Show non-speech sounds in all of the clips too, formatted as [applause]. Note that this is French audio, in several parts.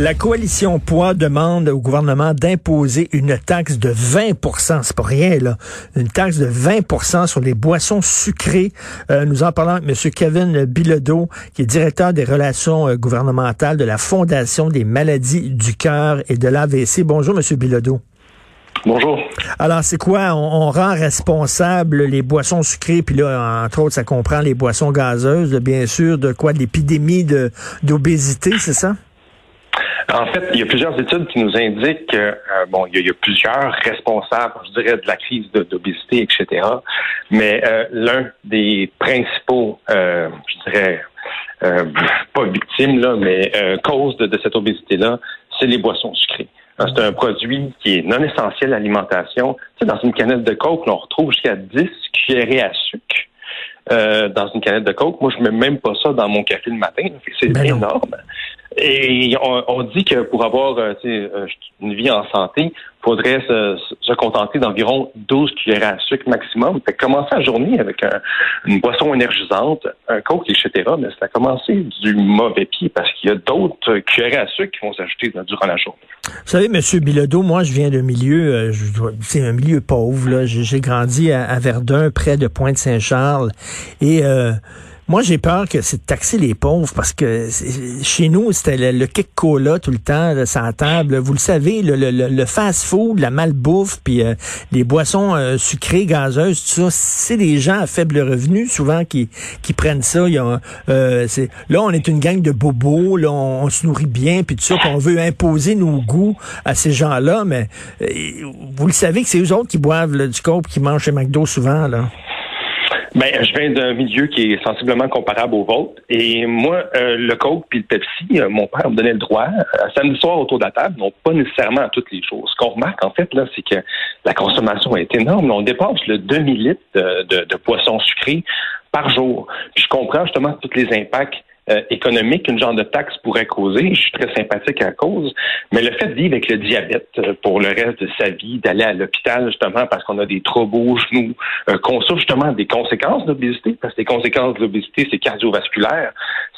La coalition Poids demande au gouvernement d'imposer une taxe de 20% c'est pas rien là, une taxe de 20% sur les boissons sucrées. Euh, nous en parlons avec M. Kevin Bilodeau, qui est directeur des relations euh, gouvernementales de la Fondation des maladies du cœur et de l'AVC. Bonjour M. Bilodeau. Bonjour. Alors, c'est quoi? On, rend responsable les boissons sucrées, puis là, entre autres, ça comprend les boissons gazeuses, bien sûr, de quoi? De l'épidémie d'obésité, c'est ça? En fait, il y a plusieurs études qui nous indiquent que euh, bon, il y, a, plusieurs responsables, je dirais, de la crise d'obésité, etc. Mais euh, l'un des principaux, euh, je dirais, pas victimes là, mais cause de, de cette obésité-là, c'est les boissons sucrées. C'est un produit qui est non essentiel à l'alimentation. Tu sais, dans une canette de coke, on retrouve jusqu'à 10 cuillerées à sucre dans une canette de coke. Moi, je mets même pas ça dans mon café le matin. C'est ben énorme. Et on, dit que pour avoir euh, euh, une vie en santé, il faudrait se, contenter d'environ 12 cuillères à sucre maximum. Fait commencer la journée avec une boisson énergisante, un coke, etc., mais ça a commencé du mauvais pied parce qu'il y a d'autres cuillères à sucre qui vont s'ajouter durant la journée. Vous savez, M. Bilodeau, moi, je viens d'un milieu, euh, c'est un milieu pauvre. J'ai grandi à, Verdun, près de Pointe-Saint-Charles. Et... Moi, j'ai peur que c'est de taxer les pauvres parce que chez nous, c'était le, le kick cola tout le temps, sans table. Vous le savez, le, le, le fast-food, la malbouffe, puis euh, les boissons euh, sucrées, gazeuses, tout ça, c'est des gens à faible revenu souvent qui, qui prennent ça. Il y a, euh, là, on est une gang de bobos, là, on, se nourrit bien, puis tout ça, qu'on veut imposer nos goûts à ces gens-là, mais vous le savez que c'est eux autres qui boivent du coke, qui mangent chez McDo souvent, là. Ben, je viens d'un milieu qui est sensiblement comparable au vôtre. Et moi, euh, le Coke puis le Pepsi, euh, mon père me donnait le droit. Euh, samedi soir, autour de la table, non pas nécessairement à toutes les choses. Ce qu'on remarque, en fait, là, c'est que la consommation est énorme. On dépasse le demi-litre de, de, de poissons sucrés par jour. Puis je comprends justement tous les impacts euh, économique qu'une genre de taxe pourrait causer. Je suis très sympathique à cause. Mais le fait de vivre avec le diabète euh, pour le reste de sa vie, d'aller à l'hôpital justement parce qu'on a des troubles aux genoux, euh, qu'on souffre justement des conséquences de l'obésité, parce que les conséquences de l'obésité, c'est cardiovasculaire,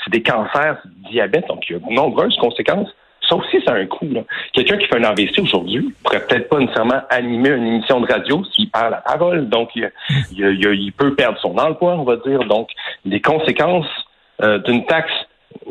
c'est des cancers, c'est du diabète, donc il y a de nombreuses conséquences. Ça aussi, ça a un coût. Quelqu'un qui fait un AVC aujourd'hui pourrait peut-être pas nécessairement animer une émission de radio s'il perd la parole. Donc, il, il, peut perdre son emploi, on va dire. Donc, les conséquences euh, d'une taxe.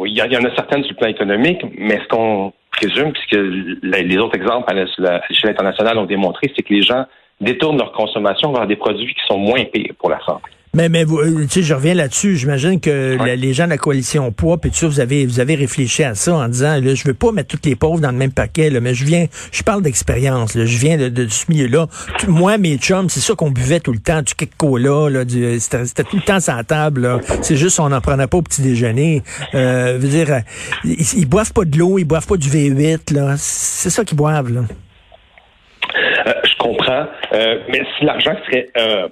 Il y, en a certaines sur le plan économique, mais ce qu'on présume, puisque les autres exemples à l'échelle internationale ont démontré, c'est que les gens détournent leur consommation vers des produits qui sont moins pires pour la santé. Mais, mais vous, euh, tu sais, je reviens là-dessus. J'imagine que les gens de la coalition poids, puis tout ça, vous avez, vous avez réfléchi à ça en disant, là, je veux pas mettre tous les pauvres dans le même paquet, là, mais je viens, je parle d'expérience, je viens de, ce milieu-là. Moi, mes chums, c'est ça qu'on buvait tout le temps, du kick cola, là, c'était tout le temps sur la table, C'est juste, on n'en prenait pas au petit déjeuner. Euh, veux dire, ils, ils boivent pas de l'eau, ils boivent pas du V8, là. C'est ça qu'ils boivent, là. Comprends. Euh, mais si l'argent serait, euh,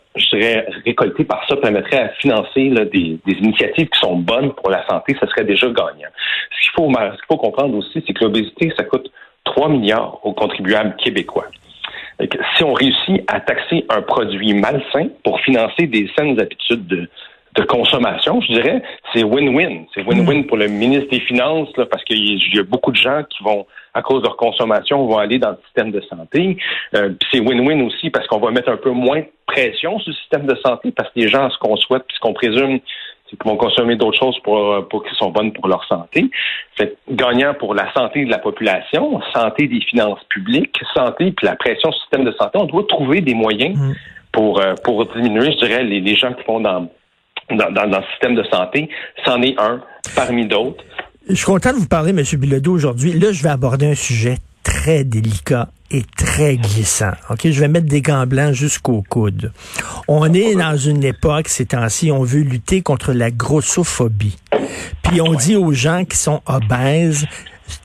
récolté par ça permettrait à financer des, initiatives qui sont bonnes pour la santé, ça serait déjà gagnant. Ce qu'il faut, ce qu'il faut comprendre aussi, c'est que l'obésité, ça coûte 3 milliards aux contribuables québécois. Si on réussit à taxer un produit malsain pour financer des saines habitudes de, de consommation, je dirais, c'est win-win. C'est win-win pour le ministre des Finances, là, parce qu'il y a beaucoup de gens qui vont, à cause de leur consommation, vont aller dans le système de santé. Euh, c'est win-win aussi parce qu'on va mettre un peu moins de pression sur le système de santé parce que les gens, ce qu'on souhaite, puis ce qu'on présume, c'est qu'ils vont consommer d'autres choses pour, pour qui sont bonnes pour leur santé. C'est gagnant pour la santé de la population, santé des finances publiques, santé puis la pression sur le système de santé. On doit trouver des moyens mm. pour, euh, pour diminuer, je dirais, les, les gens qui vont dans dans, dans, le système de santé. C'en est un parmi d'autres. Je suis content de vous parler, M. Bilodeau, aujourd'hui. Là, je vais aborder un sujet très délicat et très glissant. OK, je vais mettre des gants blancs jusqu'au coude. On est dans une époque, ces temps-ci, on veut lutter contre la grossophobie. Puis on dit aux gens qui sont obèses,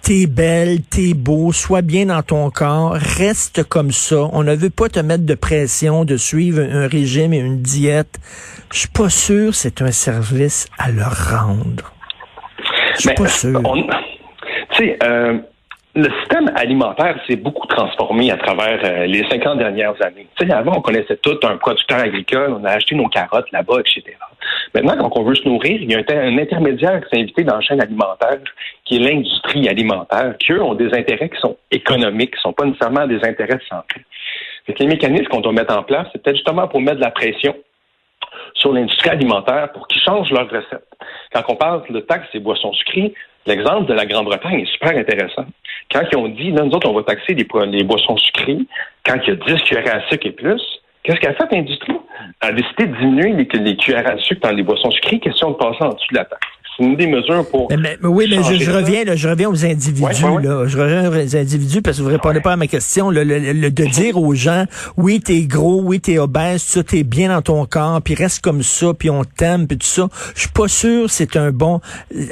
t'es belle, t'es beau, sois bien dans ton corps, reste comme ça. On ne veut pas te mettre de pression de suivre un régime et une diète. Je suis pas sûr que c'est un service à leur rendre. Je suis pas sûr. Tu sais, euh, le système alimentaire s'est beaucoup transformé à travers euh, les 50 dernières années. Tu sais, avant, on connaissait tout un producteur agricole, on a acheté nos carottes là-bas, etc. Maintenant, quand on veut se nourrir, il y a un, intermédiaire qui s'est invité dans la chaîne alimentaire, qui est l'industrie alimentaire, qui, eux, ont des intérêts qui sont économiques, qui ne sont pas nécessairement des intérêts de santé. les mécanismes qu'on doit mettre en place, c'est peut-être justement pour mettre de la pression sur l'industrie alimentaire pour qu'ils changent leurs recettes. Quand on parle de taxes et boissons sucrées, l'exemple de la Grande-Bretagne est super intéressant. Quand ils ont dit, là, nous autres, on va taxer les, boissons sucrées, quand il y a 10 cuillères à sucre et plus, qu'est-ce qu'a fait l'industrie? Elle a décidé de diminuer les, les cuillères à sucre dans les boissons sucrées, question de passer en dessous de la taxe c'est une des mesures pour. Mais, oui, mais je, reviens, là, je reviens aux individus. Là. Je reviens aux individus parce que vous ne répondez pas à ma question. Le, de dire aux gens, oui, t'es gros, oui, t'es obèse, tu t'es bien dans ton corps, puis reste comme ça, puis on t'aime, puis tout ça. Je suis pas sûr c'est un bon.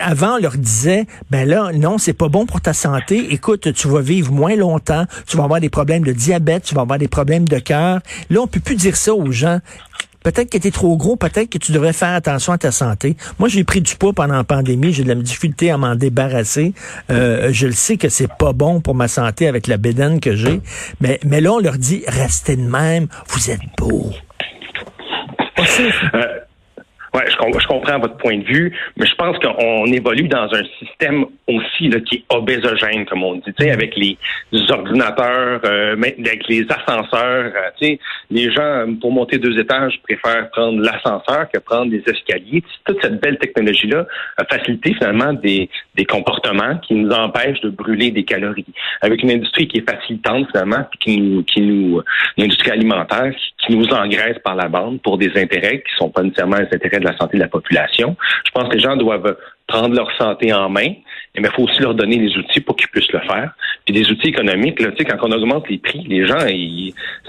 Avant, on leur disait, ben là, non, c'est pas bon pour ta santé. Écoute, tu vas vivre moins longtemps, tu vas avoir des problèmes de diabète, tu vas avoir des problèmes de cœur. Là, on peut plus dire ça aux gens. Peut-être que tu es trop gros, peut-être que tu devrais faire attention à ta santé. Moi, j'ai pris du poids pendant la pandémie, j'ai de la difficulté à m'en débarrasser. Euh, je le sais que c'est pas bon pour ma santé avec la bédaine que j'ai, mais, mais là, on leur dit, restez de même, vous êtes beau. Ouais, je, je, comprends votre point de vue, mais je pense qu'on évolue dans un système aussi là, qui est obésogène, comme on dit, tu sais, avec les ordinateurs, euh, avec les ascenseurs. Euh, tu sais, les gens, pour monter deux étages, préfèrent prendre l'ascenseur que prendre des escaliers. Toute cette belle technologie-là a facilité finalement des, des comportements qui nous empêchent de brûler des calories. Avec une industrie qui est facilitante finalement, puis qui nous, qui nous, une industrie alimentaire qui nous engraisse par la bande pour des intérêts qui sont pas nécessairement les intérêts de la santé de la population. Je pense que les gens doivent prendre leur santé en main, mais il faut aussi leur donner des outils pour qu'ils puissent le faire. Puis des outils économiques, là, quand on augmente les prix, les gens,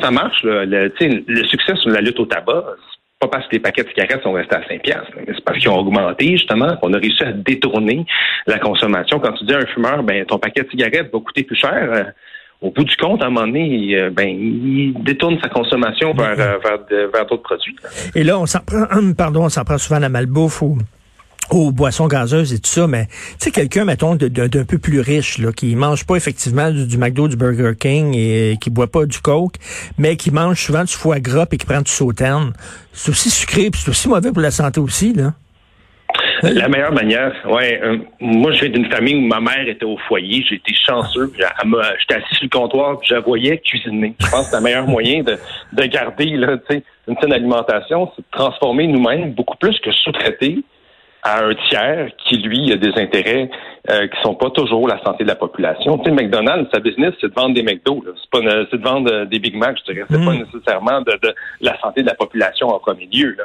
ça marche. le, le succès sur la lutte au tabac, pas parce que les paquets de cigarettes sont restés à 5 piastres, mais c'est parce qu'ils ont augmenté, justement, qu'on a réussi à détourner la consommation. Quand tu dis à un fumeur, ben ton paquet de cigarettes va coûter plus cher, euh, au bout du compte, à un moment donné, euh, ben, il détourne sa consommation vers, euh, vers, d'autres produits. Et là, on s'en prend, pardon, on s'en prend souvent à la malbouffe ou aux boissons gazeuses et tout ça, mais tu sais, quelqu'un, mettons, d'un peu plus riche, là, qui mange pas effectivement du, McDo, du Burger King et qui boit pas du Coke, mais qui mange souvent du foie gras et qui prend du sauterne, c'est aussi sucré puis c'est aussi mauvais pour la santé aussi, là. [laughs] La meilleure manière, ouais. Euh, moi, je viens d'une famille où ma mère était au foyer. J'ai été chanceux. J'étais assis sur le comptoir, puis je la voyais cuisiner. Je pense que le meilleur moyen de, de garder là, une saine alimentation, c'est de transformer nous-mêmes beaucoup plus que sous-traiter à un tiers qui, lui, a des intérêts euh, qui sont pas toujours la santé de la population. Tu sais, McDonald's, sa business, c'est de vendre des McDo. C'est pas c'est de vendre euh, des Big Mac, je dirais. C'est pas mm. nécessairement de, de, la santé de la population en premier lieu. Là.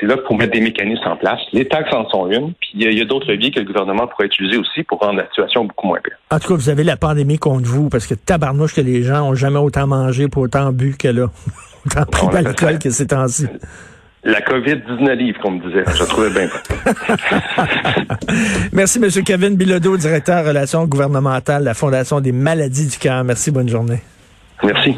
C'est là pour mettre des mécanismes en place. Les taxes en sont une, puis il y a, d'autres leviers que le gouvernement pourrait utiliser aussi pour rendre la situation beaucoup moins pire. En tout cas, vous avez la pandémie contre vous, parce que tabarnouche que les gens ont jamais autant mangé pour autant bu que là. [laughs] autant pris d'alcool que ces temps-ci. La COVID-19 livres, comme me disait. Je trouvais bien. [laughs] Merci, M. Kevin Bilodeau, directeur relations gouvernementales de la Fondation des maladies du cœur. Merci, bonne journée. Merci.